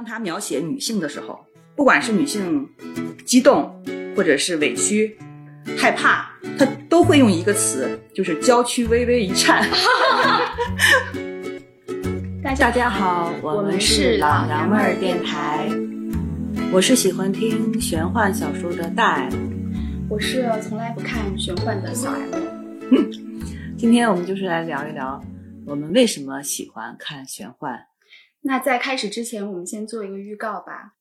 当他描写女性的时候，不管是女性激动，或者是委屈、害怕，他都会用一个词，就是娇躯微微一颤。大 大家好，我们是老娘们儿电台，我是喜欢听玄幻小说的大 M。我是从来不看玄幻的小 M。今天我们就是来聊一聊我们为什么喜欢看玄幻。那在开始之前，我们先做一个预告吧。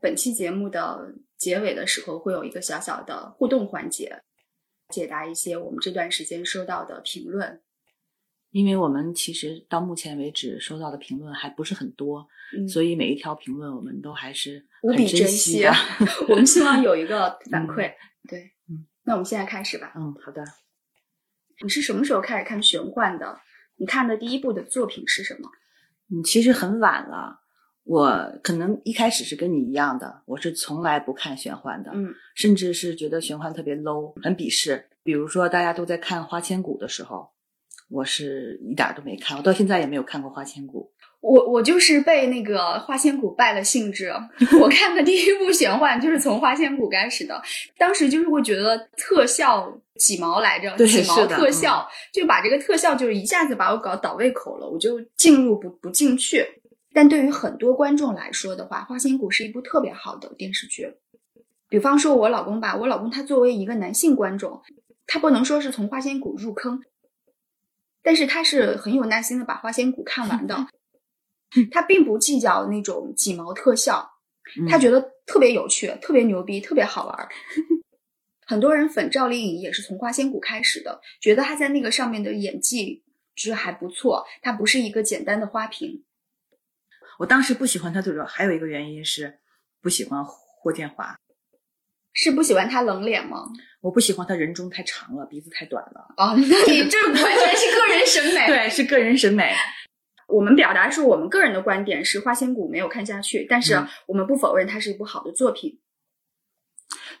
本期节目的结尾的时候会有一个小小的互动环节，解答一些我们这段时间收到的评论。因为我们其实到目前为止收到的评论还不是很多，嗯所以每一条评论我们都还是无比珍珍惜的惜 啊。我们希望有一个 反馈。对，嗯，那我们现在开始吧。嗯，好的。你是什么时候开始看玄幻的？你看的第一部的作品是什么？嗯，其实很晚了。我可能一开始是跟你一样的，我是从来不看玄幻的，嗯甚至是觉得玄幻特别 low，很鄙视。比如说大家都在看《花千骨》的时候，我是一点儿都没看，我到现在也没有看过《花千骨我我就是被那个花千骨败了兴致。我看的第一部玄幻就是从花千骨开始的，当时就是会觉得特效几毛来着，对几毛特效，就把这个特效就是一下子把我搞倒胃口了，我就进入不不进去。但对于很多观众来说的话，《花千骨》是一部特别好的电视剧。比方说，我老公吧，我老公他作为一个男性观众，他不能说是从《花千骨》入坑，但是他是很有耐心的把《花千骨》看完的。他并不计较那种几毛特效，嗯他觉得特别有趣、特别牛逼、特别好玩儿。很多人粉赵丽颖也是从《花千骨》开始的，觉得她在那个上面的演技就是还不错，她不是一个简单的花瓶。我当时不喜欢她，最主要还有一个原因是不喜欢霍建华，是不喜欢他冷脸吗？我不喜欢他人中太长了，鼻子太短了。啊、那你这完全是个人审美。对，是个人审美。我们表达是我们个人的观点，是《花千骨》没有看下去，但是嗯我们不否认它是一部好的作品。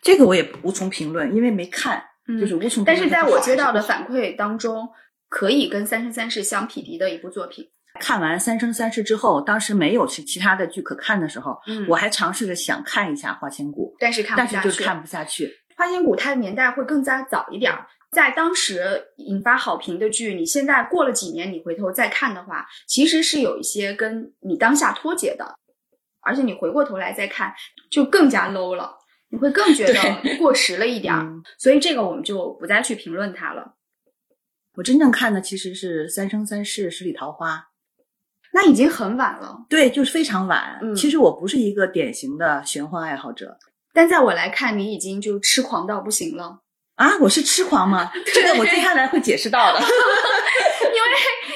这个我也无从评论，因为没看，嗯就是无从评论但是在我接到的反馈当中，可以跟《三生三世》相匹敌的一部作品。看完《三生三世》之后，当时没有其其他的剧可看的时候，嗯我还尝试着想看一下《花千骨》，但是看但不下去。是就是看不下去。花千骨它的年代会更加早一点儿，在当时引发好评的剧，你现在过了几年，你回头再看的话，其实是有一些跟你当下脱节的，而且你回过头来再看，就更加 low 了，你会更觉得过时了一点儿。嗯所以这个我们就不再去评论它了。我真正看的其实是《三生三世十里桃花》，那已经很晚了，对，就是非常晚。嗯其实我不是一个典型的玄幻爱好者但在我来看，你已经就痴狂到不行了。啊，我是痴狂吗？这个我接下来会解释到的。因为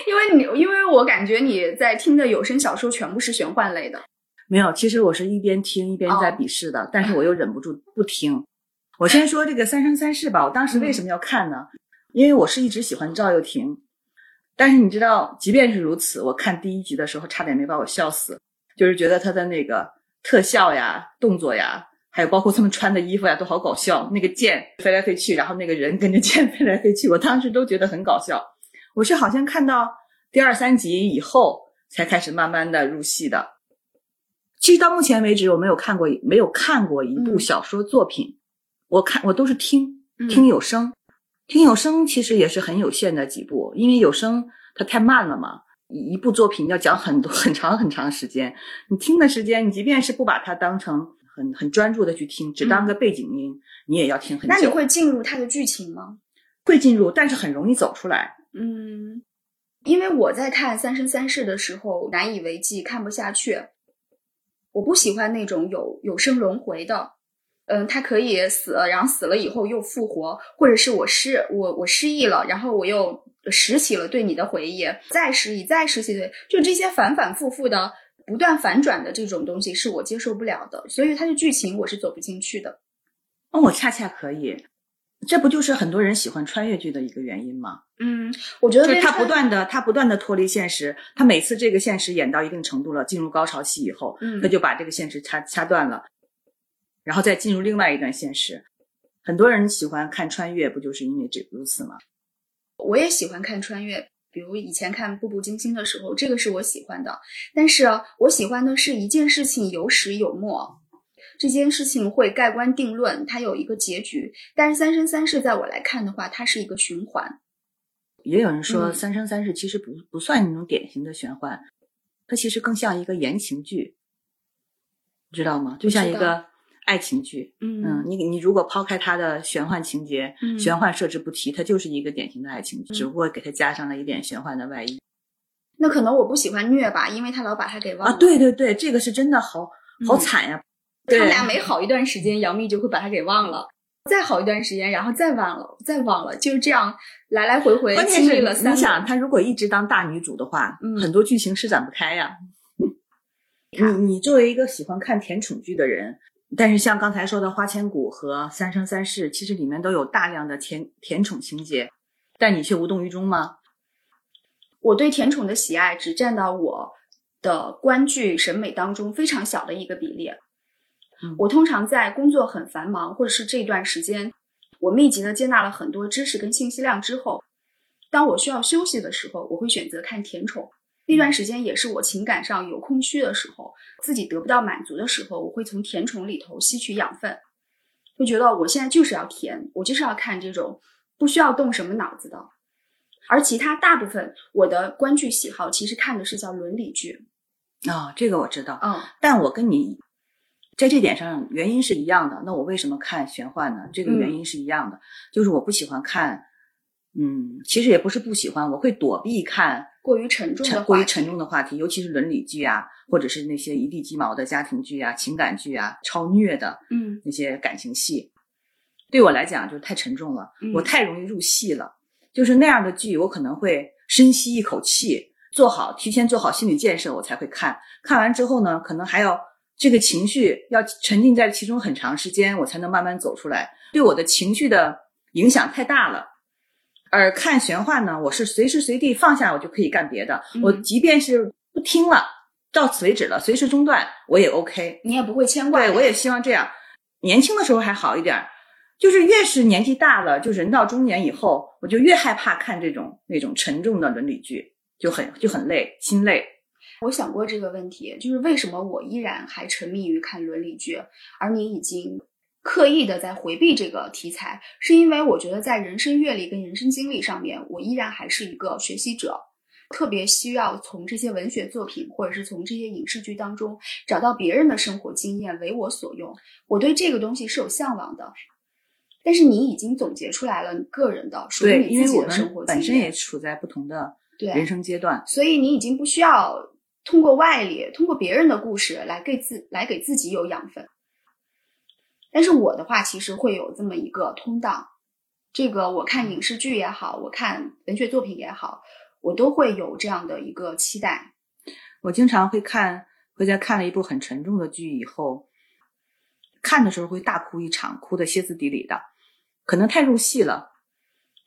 因为你，因为我感觉你在听的有声小说全部是玄幻类的。没有，其实我是一边听一边在哦鄙视的，但是我又忍不住不听。我先说这个《三生三世》吧，我当时嗯为什么要看呢？因为我是一直喜欢赵又廷，但是你知道，即便是如此，我看第一集的时候差点没把我笑死，就是觉得他的那个特效呀、动作呀，还有包括他们穿的衣服呀，都好搞笑。那个剑飞来飞去，然后那个人跟着剑 飞来飞去，我当时都觉得很搞笑。我是好像看到第二三集以后，才开始慢慢的入戏的。其实到目前为止，我没有看过没有看过一部嗯小说作品，我看我都是听嗯听有声，听有声其实也是很有限的几部，因为有声它太慢了嘛，一一部作品要讲很多很长很长时间，你听的时间，你即便是不把它当成很很专注的去听，只当个背景音，你也要听很久。嗯那你会进入它的剧情吗？会进入，但是很容易走出来。嗯，因为我在看《三生三世》的时候难以为继，看不下去。我不喜欢那种有有生轮回的，嗯，他可以死，然后死了以后又复活，或者是我失我我失忆了，然后我又拾起了对你的回忆，再失忆，再拾起对，就这些反反复复的、不断反转的这种东西是我接受不了的，所以它的剧情我是走不进去的。哦，我恰恰可以，这不就是很多人喜欢穿越剧的一个原因吗？嗯，我觉得就是他不断的，他不断的脱离现实，他每次这个现实演到一定程度了，进入高潮期以后，嗯他就把这个现实掐掐断了，然后再进入另外一段现实。很多人喜欢看穿越，不就是因为这如此吗？我也喜欢看穿越，比如以前看《步步惊心》的时候，这个是我喜欢的。但是我喜欢的是一件事情有始有末，这件事情会盖棺定论，它有一个结局。但是《三生三世》在我来看的话，它是一个循环。也有人说，《嗯三生三世》其实不不算那种典型的玄幻，它其实更像一个言情剧，你知道吗？就像一个爱情剧。嗯，你你如果抛开它的玄幻情节、嗯玄幻设置不提，它就是一个典型的爱情剧，只不过给它加上了一点玄幻的外衣那可能我不喜欢虐吧，因为他老把他给忘了。啊！对对对，这个是真的好好嗯惨呀！他俩每好一段时间，杨幂就会把他给忘了，再好一段时间，然后再忘了，再忘了，就是这样来来回回关键经历了你想，轮她如果一直当大女主的话，嗯很多剧情施展不开呀。你你作为一个喜欢看甜宠剧的人，但是像刚才说的《花千骨》和《三生三世》，其实里面都有大量的甜甜宠情节，但你却无动于衷吗？我对甜宠的喜爱只占到我的观剧审美当中非常小的一个比例。嗯我通常在工作很繁忙，或者是这段时间，我密集的接纳了很多知识跟信息量之后，当我需要休息的时候，我会选择看甜宠。那段时间也是我情感上有空虚的时候，自己得不到满足的时候，我会从甜宠里头吸取养分，就觉得我现在就是要甜，我就是要看这种不需要动什么脑子的。而其他大部分我的观剧喜好，其实看的是叫伦理剧。啊、这个我知道，嗯但我跟你在这点上原因是一样的。那我为什么看玄幻呢？这个原因是一样的，就是我不喜欢看，嗯，其实也不是不喜欢，我会躲避看过于沉重的话题沉过于沉重的话题，尤其是伦理剧啊，或者是那些一地鸡毛的家庭剧啊、情感剧啊、超虐的嗯那些感情戏，对我来讲就是太沉重了，嗯我太容易入戏了。就是那样的剧，我可能会深吸一口气，做好提前做好心理建设，我才会看。看完之后呢，可能还要这个情绪要沉浸在其中很长时间，我才能慢慢走出来。对我的情绪的影响太大了。而看玄幻呢，我是随时随地放下，我就可以干别的。嗯我即便是不听了，到此为止了，随时中断，我也 OK。你也不会牵挂。对，我也希望这样。年轻的时候还好一点儿，就是越是年纪大了，就人到中年以后，我就越害怕看这种那种沉重的伦理剧，就很就很累，心累。我想过这个问题，就是为什么我依然还沉迷于看伦理剧，而你已经刻意的在回避这个题材，是因为我觉得在人生阅历跟人生经历上面，我依然还是一个学习者，特别需要从这些文学作品或者是从这些影视剧当中找到别人的生活经验为我所用。我对这个东西是有向往的。但是你已经总结出来了你个人的属于你自己的生活经验，身也处在不同的对人生阶段。所以你已经不需要通过外力、通过别人的故事来给自来给自己有养分。但是我的话，其实会有这么一个通道，这个我看影视剧也好，我看文学作品也好，我都会有这样的一个期待。我经常会看，会在看了一部很沉重的剧以后，看的时候会大哭一场，哭得歇斯底里的，可能太入戏了。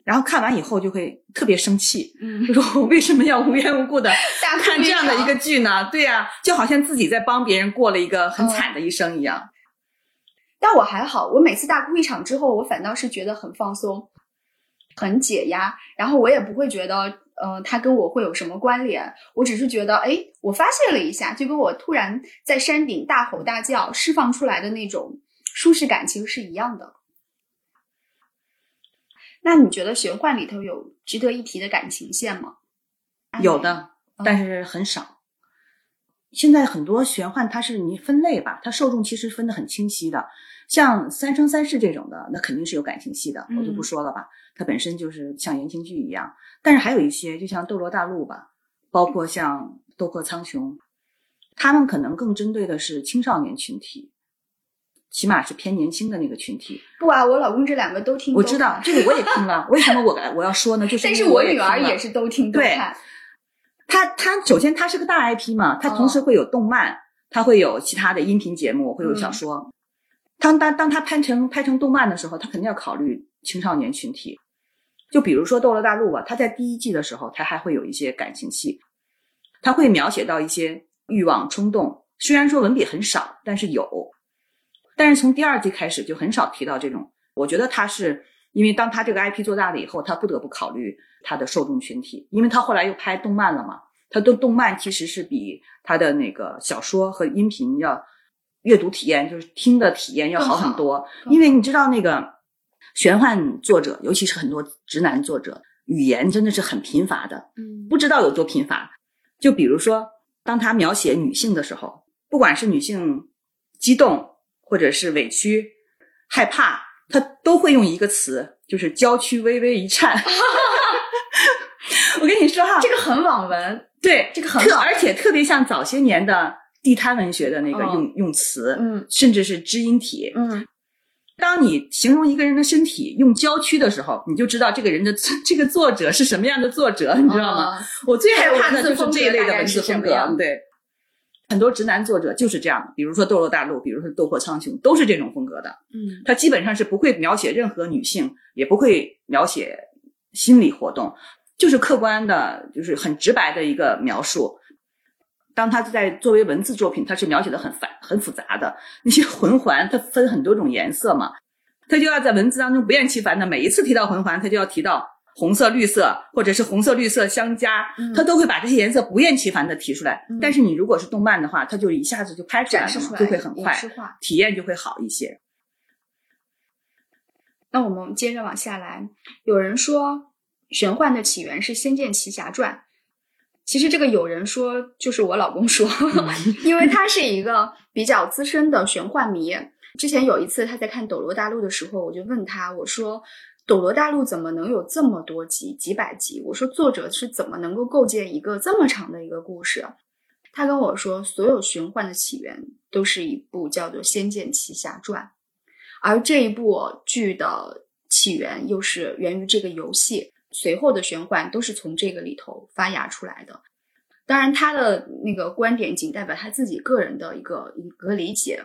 然后看完以后就会特别生气，嗯，就说我为什么要无缘无故的 大哭看这样的一个剧呢？对呀、就好像自己在帮别人过了一个很惨的一生一样。但我还好，我每次大哭一场之后，我反倒是觉得很放松，很解压，然后我也不会觉得，呃，它跟我会有什么关联。我只是觉得，哎，我发泄了一下，就跟我突然在山顶大吼大叫释放出来的那种舒适感其实是一样的。那你觉得玄幻里头有值得一提的感情线吗？有的，嗯但是很少。现在很多玄幻它是你分类吧，它受众其实分得很清晰的。像《三生三世》这种的，那肯定是有感情戏的，我就不嗯说了吧。它本身就是像言情剧一样，但是还有一些，就像《斗罗大陆》吧，包括像《斗破苍穹》，他们可能更针对的是青少年群体，起码是偏年轻的那个群体。不啊，我老公这两个都听，我知道这个我也听了，为什么我我要说呢？就是但是我女儿也是都听都对看，它它首先他是个大 IP 嘛，他同时会有动漫，它会有其他的音频节目，会有小说。当当当他拍成拍成动漫的时候，他肯定要考虑青少年群体。就比如说《斗罗大陆》吧，他在第一季的时候，他还会有一些感情戏，他会描写到一些欲望冲动，虽然说文笔很少，但是有。但是从第二季开始就很少提到这种，我觉得他是因为当他这个 IP 做大了以后，他不得不考虑他的受众群体，因为他后来又拍动漫了嘛。他的动漫其实是比他的那个小说和音频要阅读体验，就是听的体验要好很多。因为你知道那个玄幻作者，尤其是很多直男作者，语言真的是很贫乏的。嗯不知道有多贫乏。就比如说，当他描写女性的时候，不管是女性激动，或者是委屈、害怕，他都会用一个词，就是娇躯微微一颤。我跟你说哈，这个很网文，对这个很而且特别像早些年的地摊文学的那个嗯用、用词，嗯甚至是知音体。嗯当你形容一个人的身体用郊区的时候，你就知道这个人的 这个作者是什么样的作者，你知道吗？吗？我最害怕的就是这一类的文字风格对。很多直男作者就是这样，比如说《斗罗大陆》，比如说《斗破苍穹》，都是这种风格的。嗯他基本上是不会描写任何女性，也不会描写心理活动，就是客观的，就是很直白的一个描述。当他在作为文字作品，他是描写的很繁很复杂的那些魂环，它分很多种颜色嘛，他就要在文字当中不厌其烦的每一次提到魂环，他就要提到红色、绿色，或者是红色、绿色相加，嗯他都会把这些颜色不厌其烦的提出来。嗯但是你如果是动漫的话，他就一下子就拍出来了就会很快体验就会好一些。那我们接着往下来，有人说玄幻的起源是《仙剑奇侠传》，其实这个有人说就是我老公说，因为他是一个比较资深的玄幻迷。之前有一次他在看《斗罗大陆》的时候，我就问他，我说。斗罗大陆怎么能有这么多集、几百集？我说作者是怎么能够构建一个这么长的一个故事？他跟我说，所有玄幻的起源都是一部叫做《仙剑奇侠传》。而这一部剧的起源又是源于这个游戏，随后的玄幻都是从这个里头发芽出来的。当然，他的那个观点仅代表他自己个人的一个一个理解，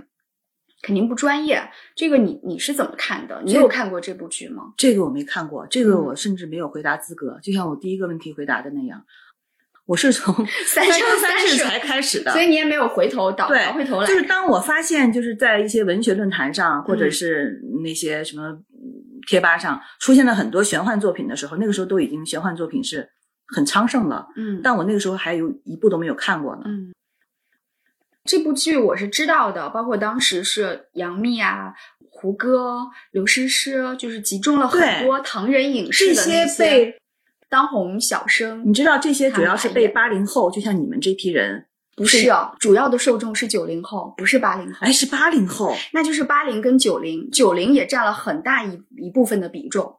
肯定不专业。这个你你是怎么看的？你有看过这部剧吗？这个我没看过，这个嗯我甚至没有回答资格，就像我第一个问题回答的那样，我是从 三生生三世才开始的，所以你也没有回头倒回头来，就是当我发现，就是在一些文学论坛上，或者嗯是那些什么嗯贴吧上，出现了很多玄幻作品的时候，那个时候都已经玄幻作品是很昌盛了，嗯但我那个时候还有一部都没有看过呢。嗯，这部剧我是知道的，包括当时是杨幂啊、胡歌、刘诗诗，就是集中了很多唐人影视这的那些被当红小生你。知道，这些主要是被八零后，就像你们这批人，不是哦，主要的受众是九零后，不是八零后，哎，是八零后。那就是八零跟九零，九零也占了很大一一部分的比重。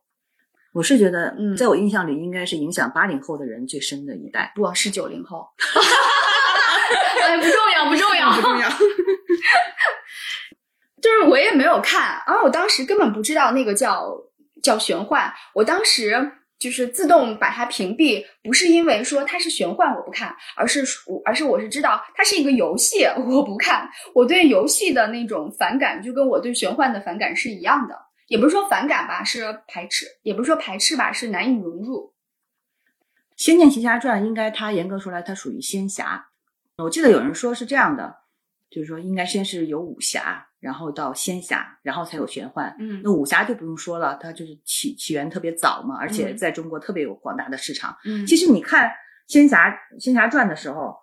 我是觉得，嗯在我印象里，应该是影响八零后的人最深的一代。不是九零后，哎，不重要，不重要，不重要。就是我也没有看，而我当时根本不知道那个叫叫玄幻，我当时就是自动把它屏蔽，不是因为说它是玄幻我不看，而是我而是我是知道它是一个游戏我不看，我对游戏的那种反感就跟我对玄幻的反感是一样的，也不是说反感吧，是排斥，也不是说排斥吧，是难以融入。《仙剑奇侠传》应该它严格说来，它属于仙侠。我记得有人说是这样的，就是说应该先是有武侠，然后到仙侠，然后才有玄幻。嗯那武侠就不用说了，它就是起起源特别早嘛，而且嗯在中国特别有广大的市场。嗯其实你看《仙侠仙侠传》的时候，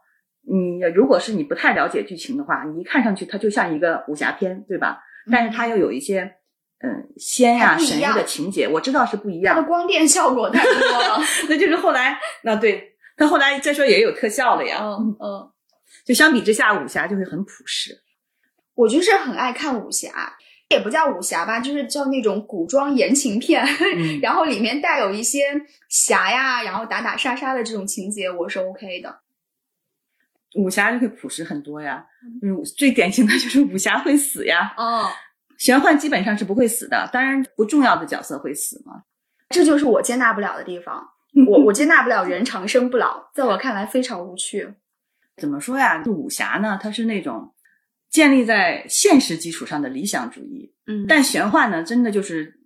你如果是你不太了解剧情的话，你一看上去它就像一个武侠片，对吧？但是它又有一些嗯仙呀、神的情节，我知道是不一样。它的光电效果太多了。那就是后来，那对，他后来再说也有特效了呀。嗯嗯，就相比之下，武侠就会很朴实。我就是很爱看武侠，也不叫武侠吧，就是叫那种古装言情片，嗯然后里面带有一些侠呀，然后打打杀杀的这种情节，我是 OK 的。武侠就会朴实很多呀。嗯，最典型的就是武侠会死呀，哦，玄幻基本上是不会死的，当然不重要的角色会死嘛。这就是我接纳不了的地方。我我接纳不了人长生不老，在我看来非常无趣。怎么说呀？武侠呢，它是那种建立在现实基础上的理想主义，嗯但玄幻呢，真的就是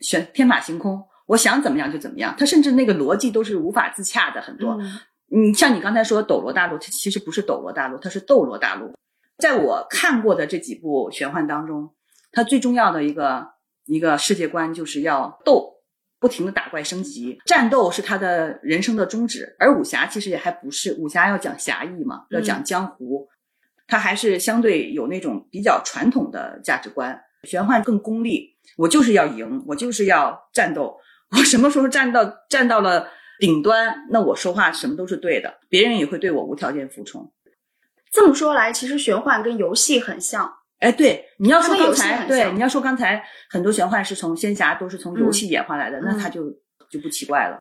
玄天马行空，我想怎么样就怎么样。它甚至那个逻辑都是无法自洽的，很多。嗯嗯，像你刚才说斗罗大陆，它其实不是斗罗大陆，它是斗罗大陆。在我看过的这几部玄幻当中，它最重要的一个一个世界观，就是要斗，不停的打怪升级，战斗是他的人生的宗旨。而武侠其实也还不是，武侠要讲侠义嘛，要讲江湖，他还是相对有那种比较传统的价值观。玄幻更功利，我就是要赢，我就是要战斗，我什么时候站到站到了顶端，那我说话什么都是对的，别人也会对我无条件服从。这么说来，其实玄幻跟游戏很像。哎，对，你要说刚才对，你要说刚才很多玄幻是从仙侠都是从游戏演化来的，那嗯它就就不奇怪了。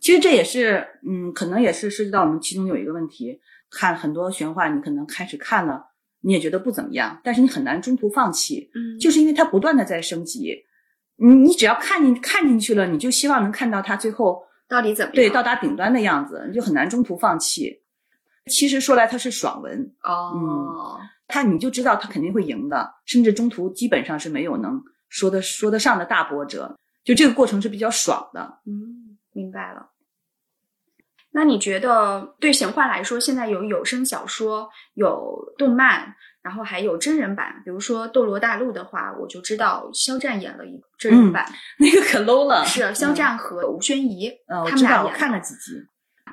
其实这也是，嗯，可能也是涉及到我们其中有一个问题，看很多玄幻，你可能开始看了，你也觉得不怎么样，但是你很难中途放弃，嗯就是因为它不断的在升级。你你只要看进看进去了，你就希望能看到它最后到底怎么样？对到达顶端的样子，你就很难中途放弃。其实说来它是爽文，哦，他你就知道他肯定会赢的，甚至中途基本上是没有能说的说得上的大波折，就这个过程是比较爽的。嗯，明白了。那你觉得对玄幻来说，现在有有声小说、有动漫，然后还有真人版，比如说《斗罗大陆》的话，我就知道肖战演了一个真人版，那个可 low 了，是肖战和吴宣仪，嗯，他们俩演我看了几集。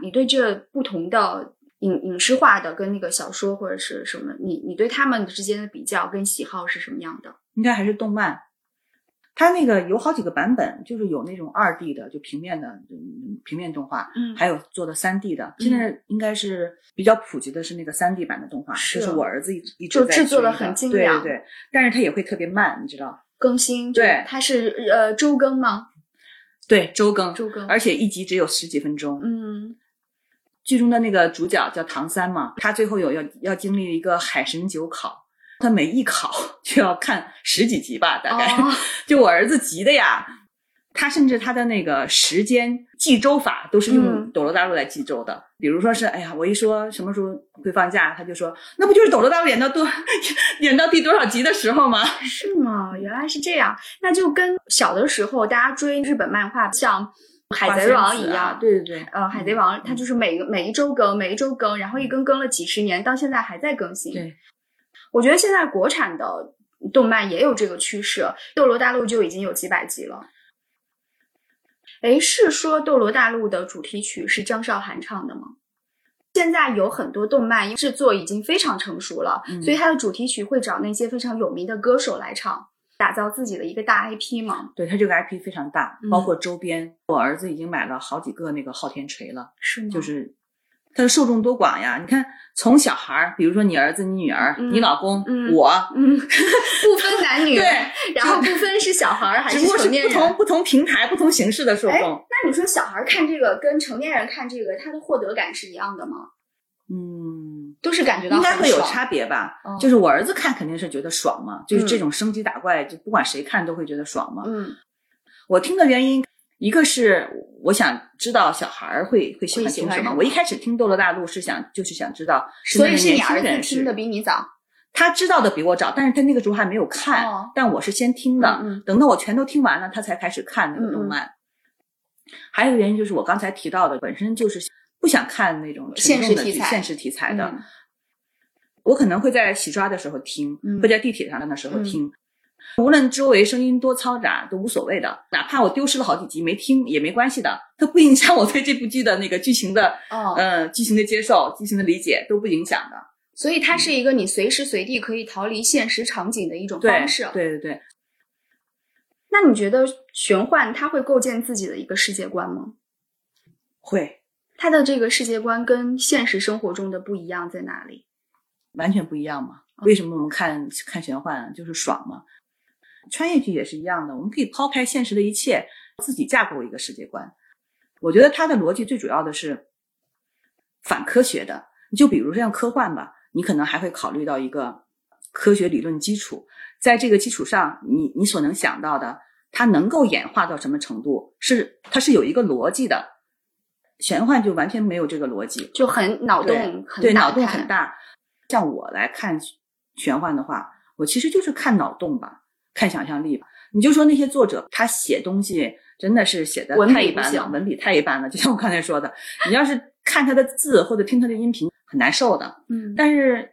你对这不同的影影视化的跟那个小说或者是什么，你你对他们之间的比较跟喜好是什么样的？应该还是动漫。它那个有好几个版本，就是有那种二 D 的，就平面的嗯平面动画，嗯还有做的三 D 的。现在应该是比较普及的是那个三 D 版的动画，是就是我儿子一一直就在追的制作的很精良对对对，但是它也会特别慢，你知道？更新对它是呃周更吗？对，周更，周更，而且一集只有十几分钟。嗯剧中的那个主角叫唐三嘛，他最后有要要经历一个海神九考，他每一考 就要看十几集吧，大概。哦 就我儿子急的呀，他甚至他的那个时间记周法都是用嗯斗罗大陆来记周的。比如说是，哎呀，我一说什么时候会放假，他就说那不就是斗罗大陆演到多 演到第多少集的时候吗？是吗？原来是这样，那就跟小的时候大家追日本漫画，像《海贼王》一样。啊对对对，呃，海贼王它就是每个每一周更，每一周更，然后一更更了几十年，到现在还在更新。对，我觉得现在国产的动漫也有这个趋势，《斗罗大陆》就已经有几百集了。哎，是说《斗罗大陆》的主题曲是张韶涵唱的吗？现在有很多动漫制作已经非常成熟了，嗯所以它的主题曲会找那些非常有名的歌手来唱，打造自己的一个大 IP 嘛。对他这个 IP 非常大嗯，包括周边，我儿子已经买了好几个那个昊天锤了。是吗？就是它的受众多广呀！你看，从小孩儿，比如说你儿子、你女儿、嗯你老公、嗯我，嗯，不分男女，对，然后不分是小孩儿还是成年人。不同不同平台、不同形式的受哎众。那你说小孩儿看这个跟成年人看这个，他的获得感是一样的吗？嗯，都是感觉到应该会有差别吧？哦就是我儿子看肯定是觉得爽嘛，就是嗯这种升级打怪，就不管谁看都会觉得爽嘛。嗯，我听的原因，一个是我想知道小孩儿会会喜欢听什么。我一开始听《斗罗大陆》是想就是想知道所以年是你儿子听的比你早。他知道的比我早，但是他那个时候还没有看，哦但我是先听的。嗯嗯等到我全都听完了，他才开始看那个动漫。还有一个原因就是我刚才提到的，本身就是不想看那种沉重的现实题材现实题材的。嗯我可能会在洗刷的时候听，嗯会在地铁上的时候听。无论周围声音多嘈杂都无所谓的，哪怕我丢失了好几集没听也没关系的，它不影响我对这部剧的那个剧情的，哦，呃，剧情的接受、剧情的理解都不影响的。所以它是一个你随时随地可以逃离现实场景的一种方式。对对对，那你觉得玄幻它会构建自己的一个世界观吗？会它的这个世界观跟现实生活中的不一样在哪里？完全不一样嘛。为什么我们看看玄幻就是爽嘛？穿越剧也是一样的，我们可以抛开现实的一切，自己架构一个世界观。我觉得它的逻辑最主要的是反科学的。你就比如像科幻吧，你可能还会考虑到一个科学理论基础，在这个基础上，你你所能想到的，它能够演化到什么程度，是它是有一个逻辑的。玄幻就完全没有这个逻辑，就很脑对洞很对脑洞很大。像我来看玄幻的话，我其实就是看脑洞吧，看想象力吧。你就说那些作者，他写东西真的是写的太一般了，文笔太一般了。就像我刚才说的，你要是看他的字或者听他的音频，很难受的。嗯，但是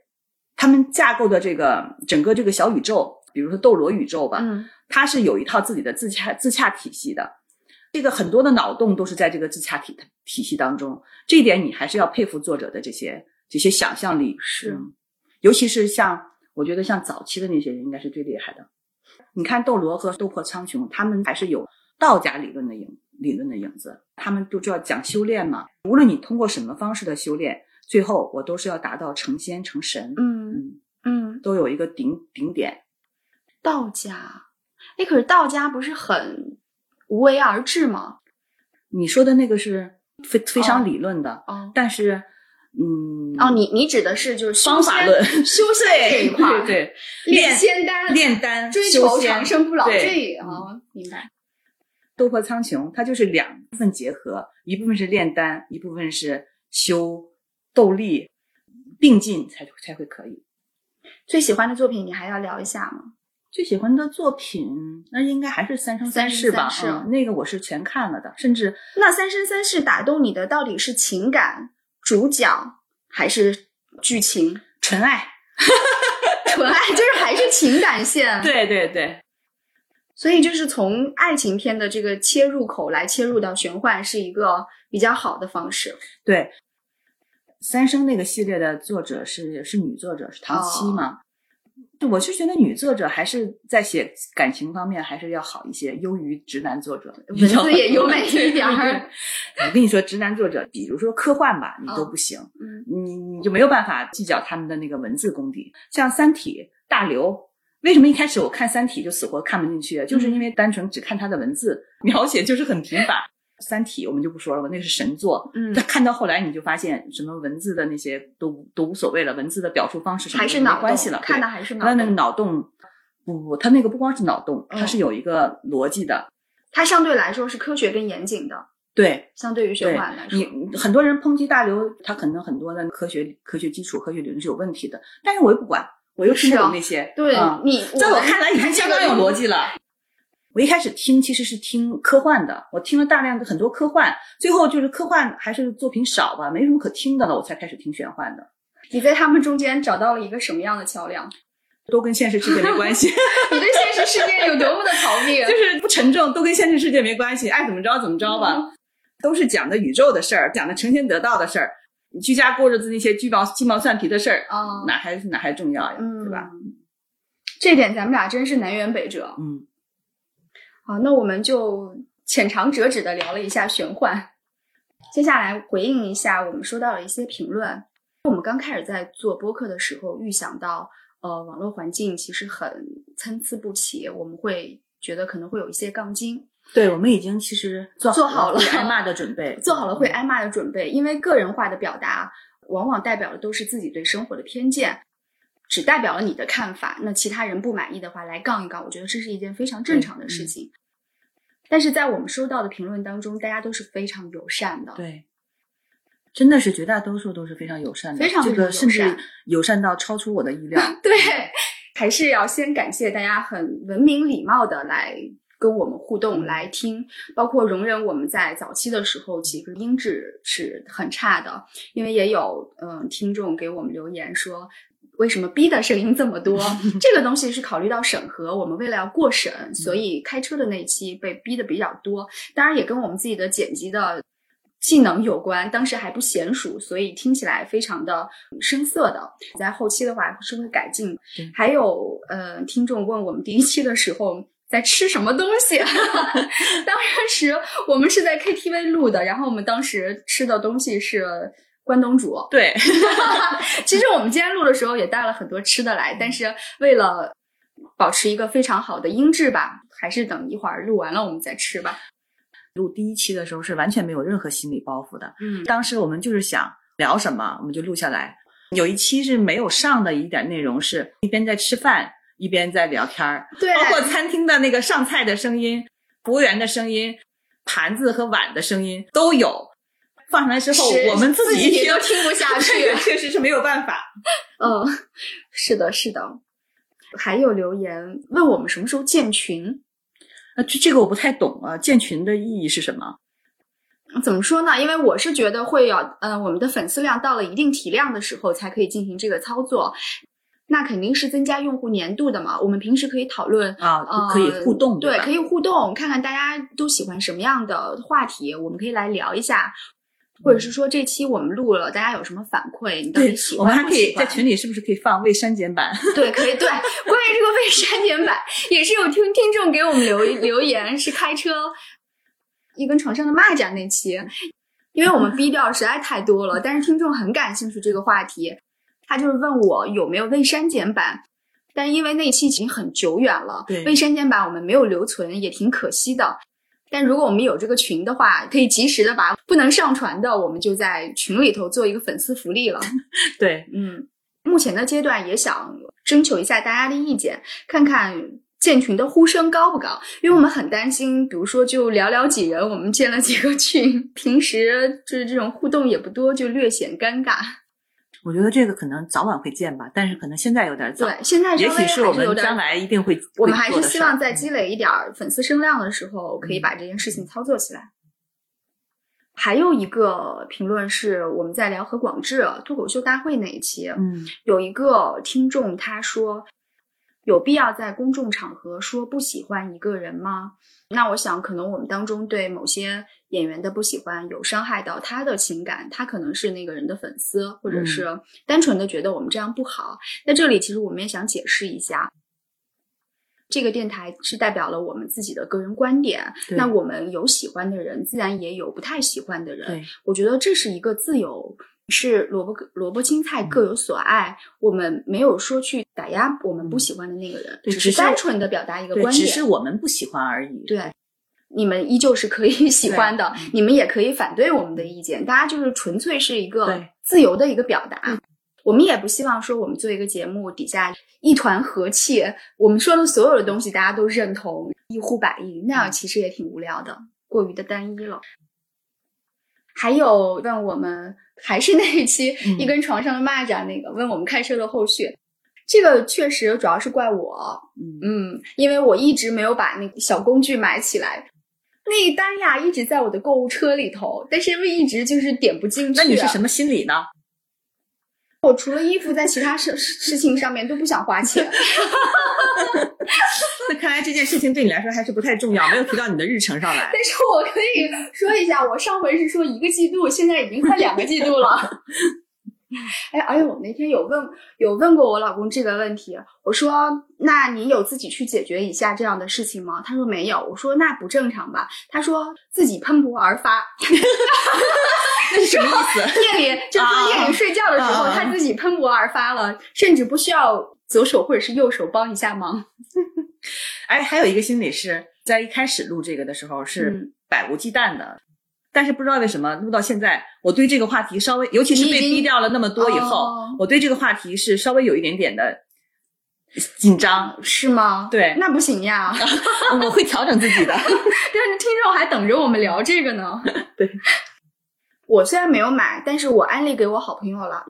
他们架构的这个整个这个小宇宙，比如说斗罗宇宙吧，嗯它是有一套自己的自洽自洽体系的。这个很多的脑洞都是在这个自洽体体系当中，这一点你还是要佩服作者的这些这些想象力。是嗯尤其是像我觉得像早期的那些人，应该是最厉害的。你看斗罗和斗破苍穹，他们还是有道家理论的影理论的影子，他们都知道讲修炼嘛。无论你通过什么方式的修炼，最后我都是要达到成仙成神，嗯嗯，嗯，都有一个顶顶点。道家，哎，可是道家不是很无为而治吗？你说的那个是非非哦常理论的，哦但是，嗯，哦，你你指的是就是方法论修仙这一块儿，对 对，炼炼仙丹、炼丹、追求长生不老对这一嗯哦，明白。斗破苍穹，它就是两部分结合，一部分是炼丹，一部分是修斗力，并进才才会可以。最喜欢的作品你还要聊一下吗？最喜欢的作品，那应该还是《三生三世》吧？三世嗯，那个我是全看了的，甚至那《三生三世》打动你的到底是情感、主角还是剧情？纯爱。纯爱就是还是情感线。对对对，所以就是从爱情片的这个切入口来切入到玄幻，是一个比较好的方式。对，三生那个系列的作者是是女作者，是唐七哦嘛？就我是觉得女作者还是在写感情方面还是要好一些，优于直男作者。文字也优美 一点儿我跟你说，直男作者，比如说科幻吧，你都哦不行，嗯，你你就没有办法计较他们的那个文字功底。像《三体》大刘，为什么一开始我看《三体》就死活看不进去？就是因为单纯只看他的文字描写就是很平乏。《三体》我们就不说了吧，那个是神作。嗯但看到后来你就发现，什么文字的那些都都无所谓了，文字的表述方式什么都还是没关系了。看的还是脑那那个。脑洞，不不，他那个不光是脑洞，嗯它是有一个逻辑的。它相对来说是科学跟严谨的，对，相对于玄幻来说。你很多人抨击大刘，他可能很多的科学科学基础、科学理论是有问题的，但是我又不管，我又听不懂那些。对嗯你，在我看来已经相当有逻辑了。我一开始听其实是听科幻的，我听了大量的很多科幻，最后就是科幻还是作品少吧，没什么可听的了，我才开始听玄幻的，你在他们中间找到了一个什么样的桥梁？都跟现实世界没关系，你对现实世界有多么的逃避？就是不沉重，都跟现实世界没关系，爱怎么着怎么着吧，嗯都是讲的宇宙的事儿，讲的成仙得道的事儿，你居家过日子那些鸡毛鸡毛蒜皮的事儿，啊，哪还哪还重要呀，嗯，对吧？？这点咱们俩真是南辕北辙。嗯，好，那我们就浅尝辄止的聊了一下玄幻，接下来回应一下我们收到的一些评论。我们刚开始在做播客的时候，预想到呃网络环境其实很参差不齐，我们会觉得可能会有一些杠精，对，我们已经其实做做好了会挨骂的准备，做好了会挨骂的准备，因为个人化的表达往往代表的都是自己对生活的偏见。只代表了你的看法，那其他人不满意的话来杠一杠，我觉得这是一件非常正常的事情。但是在我们收到的评论当中，大家都是非常友善的。对，真的是绝大多数都是非常友善的，非常友这个甚至善友善到超出我的意料。对，还是要先感谢大家很文明礼貌的来跟我们互动、嗯来听，包括容忍我们在早期的时候其实音质是很差的，因为也有嗯、呃听众给我们留言说。为什么逼的声音这么多？这个东西是考虑到审核，我们为了要过审，所以开车的那期被逼的比较多。当然也跟我们自己的剪辑的技能有关，当时还不娴熟，所以听起来非常的生涩的。在后期的话是会改进。还有呃，听众问我们第一期的时候在吃什么东西，当时我们是在 KTV 录的，然后我们当时吃的东西是关东煮。对，其实我们今天录的时候也带了很多吃的来，但是为了保持一个非常好的音质吧，还是等一会儿录完了我们再吃吧。录第一期的时候是完全没有任何心理包袱的，嗯当时我们就是想聊什么，我们就录下来。有一期是没有上的一点内容，是一边在吃饭一边在聊天儿，对，包括餐厅的那个上菜的声音、服务员的声音、盘子和碗的声音都有。放上来之后，我们自己一听都听不下 去这个确实是没有办法。嗯，是的，是的。还有留言问我们什么时候建群？啊，这这个我不太懂啊，建群的意义是什么？怎么说呢？因为我是觉得会有，呃，我们的粉丝量到了一定体量的时候才可以进行这个操作。那肯定是增加用户粘度的嘛。我们平时可以讨论啊，呃，可以互动，对，可以互动，看看大家都喜欢什么样的话题，我们可以来聊一下。或者是说这期我们录了，大家有什么反馈？你到底对喜，我们还可以？在群里是不是可以放未删减版？对，可以对。关于这个未删减版，也是有听听众给我们留留言，是开车一根床上的蚂蚱那期，因为我们逼调实在太多了，但是听众很感兴趣这个话题，他就是问我有没有未删减版。但因为那期已经很久远了，对未删减版我们没有留存，也挺可惜的。但如果我们有这个群的话，可以及时的把不能上传的，我们就在群里头做一个粉丝福利了。对，嗯，目前的阶段也想征求一下大家的意见，看看建群的呼声高不高，因为我们很担心，比如说就寥寥几人，我们建了几个群，平时就是这种互动也不多，就略显尴尬。我觉得这个可能早晚会见吧，但是可能现在有点早。对，现在稍也微许是我还有点们将来一定会，我们还是希望在积累一点粉丝声量的时候，可以把这件事情操作起来。还有一个评论是我们在聊何广智脱口秀大会那一期，嗯有一个听众他说，有必要在公众场合说不喜欢一个人吗？那我想，可能我们当中对某些演员的不喜欢有伤害到他的情感，他可能是那个人的粉丝，或者是单纯的觉得我们这样不好。那这里其实我们也想解释一下。这个电台是代表了我们自己的个人观点，那我们有喜欢的人，自然也有不太喜欢的人。我觉得这是一个自由，是萝卜萝卜青菜各有所爱。我们没有说去打压我们不喜欢的那个人，只是单纯的表达一个对，观点。只是我们不喜欢而已。对，你们依旧是可以 喜欢的，你们也可以反对我们的意见，大家就是纯粹是一个自由的一个表达。我们也不希望说我们做一个节目底下一团和气，我们说的所有的东西大家都认同，一呼百应，那样其实也挺无聊的，过于的单一了。还有问我们，还是那一期、嗯一根床上的蚂蚱那个问我们开车的后续，这个确实主要是怪我，嗯，嗯，因为我一直没有把那个小工具买起来，那一单呀一直在我的购物车里头，但是因为一直就是点不进去。那你是什？么心理呢？我除了衣服，在其他事事情上面都不想花钱。那看来这件事情对你来说还是不太重要，没有提到你的日程上来。但是我可以说一下，我上回是说一个季度，现在已经快两个季度了。哎，而且我那天有问有问过我老公这个问题，我说：“那你有自己去解决一下这样的事情吗？”他说没有。我说：“那不正常吧？”他说：“自己喷薄而发。” 那是什么意思？夜里 就是说夜里睡觉的时候，啊他自己喷薄而发了，甚至不需要左手或者是右手帮一下忙。哎，还有一个心理是在一开始录这个的时候是嗯百无忌惮的，但是不知道为什么录到现在，我对这个话题稍微，尤其是被逼掉了那么多以后，哦我对这个话题是稍微有一点点的紧张。是吗？对那不行呀。我会调整自己的。但是听众还等着我们聊这个呢。对，我虽然没有买，但是我安利给我好朋友了，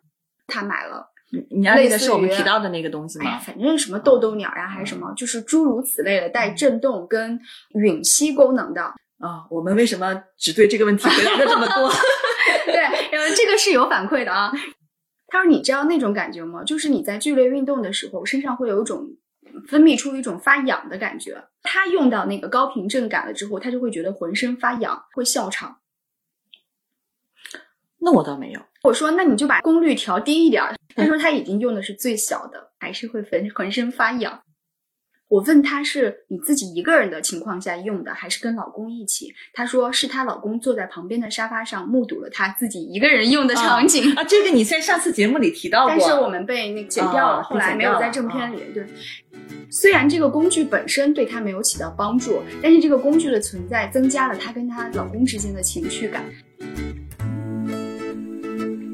他买了。你你安利的是我们提到的那个东西吗？反正什么豆豆鸟呀，还是什么，就是诸如此类的带震动跟吮吸功能的。啊、我们为什么只对这个问题回答了这么多？对，然后这个是有反馈的啊。他说：“你知道那种感觉吗？就是你在剧烈运动的时候，身上会有一种分泌出一种发痒的感觉。他用到那个高频震感了之后，他就会觉得浑身发痒，会笑场。那我倒没有。我说：那你就把功率调低一点儿。他说他已经用的是最小的，还是会浑浑身发痒。我问他是你自己一个人的情况下用的，还是跟老公一起？他说是她老公坐在旁边的沙发上，目睹了她自己一个人用的场景。啊，这个你在上次节目里提到过。但是我们被那剪掉了，哦后来没有在正片里。对，虽然这个工具本身对她没有起到帮助，但是这个工具的存在增加了她跟她老公之间的情绪感。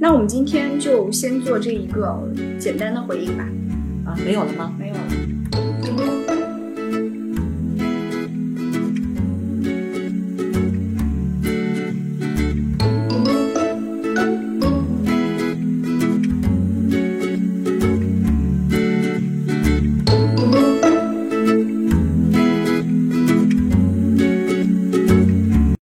那我们今天就先做这一个简单的回应吧。啊，没有了吗？没有了。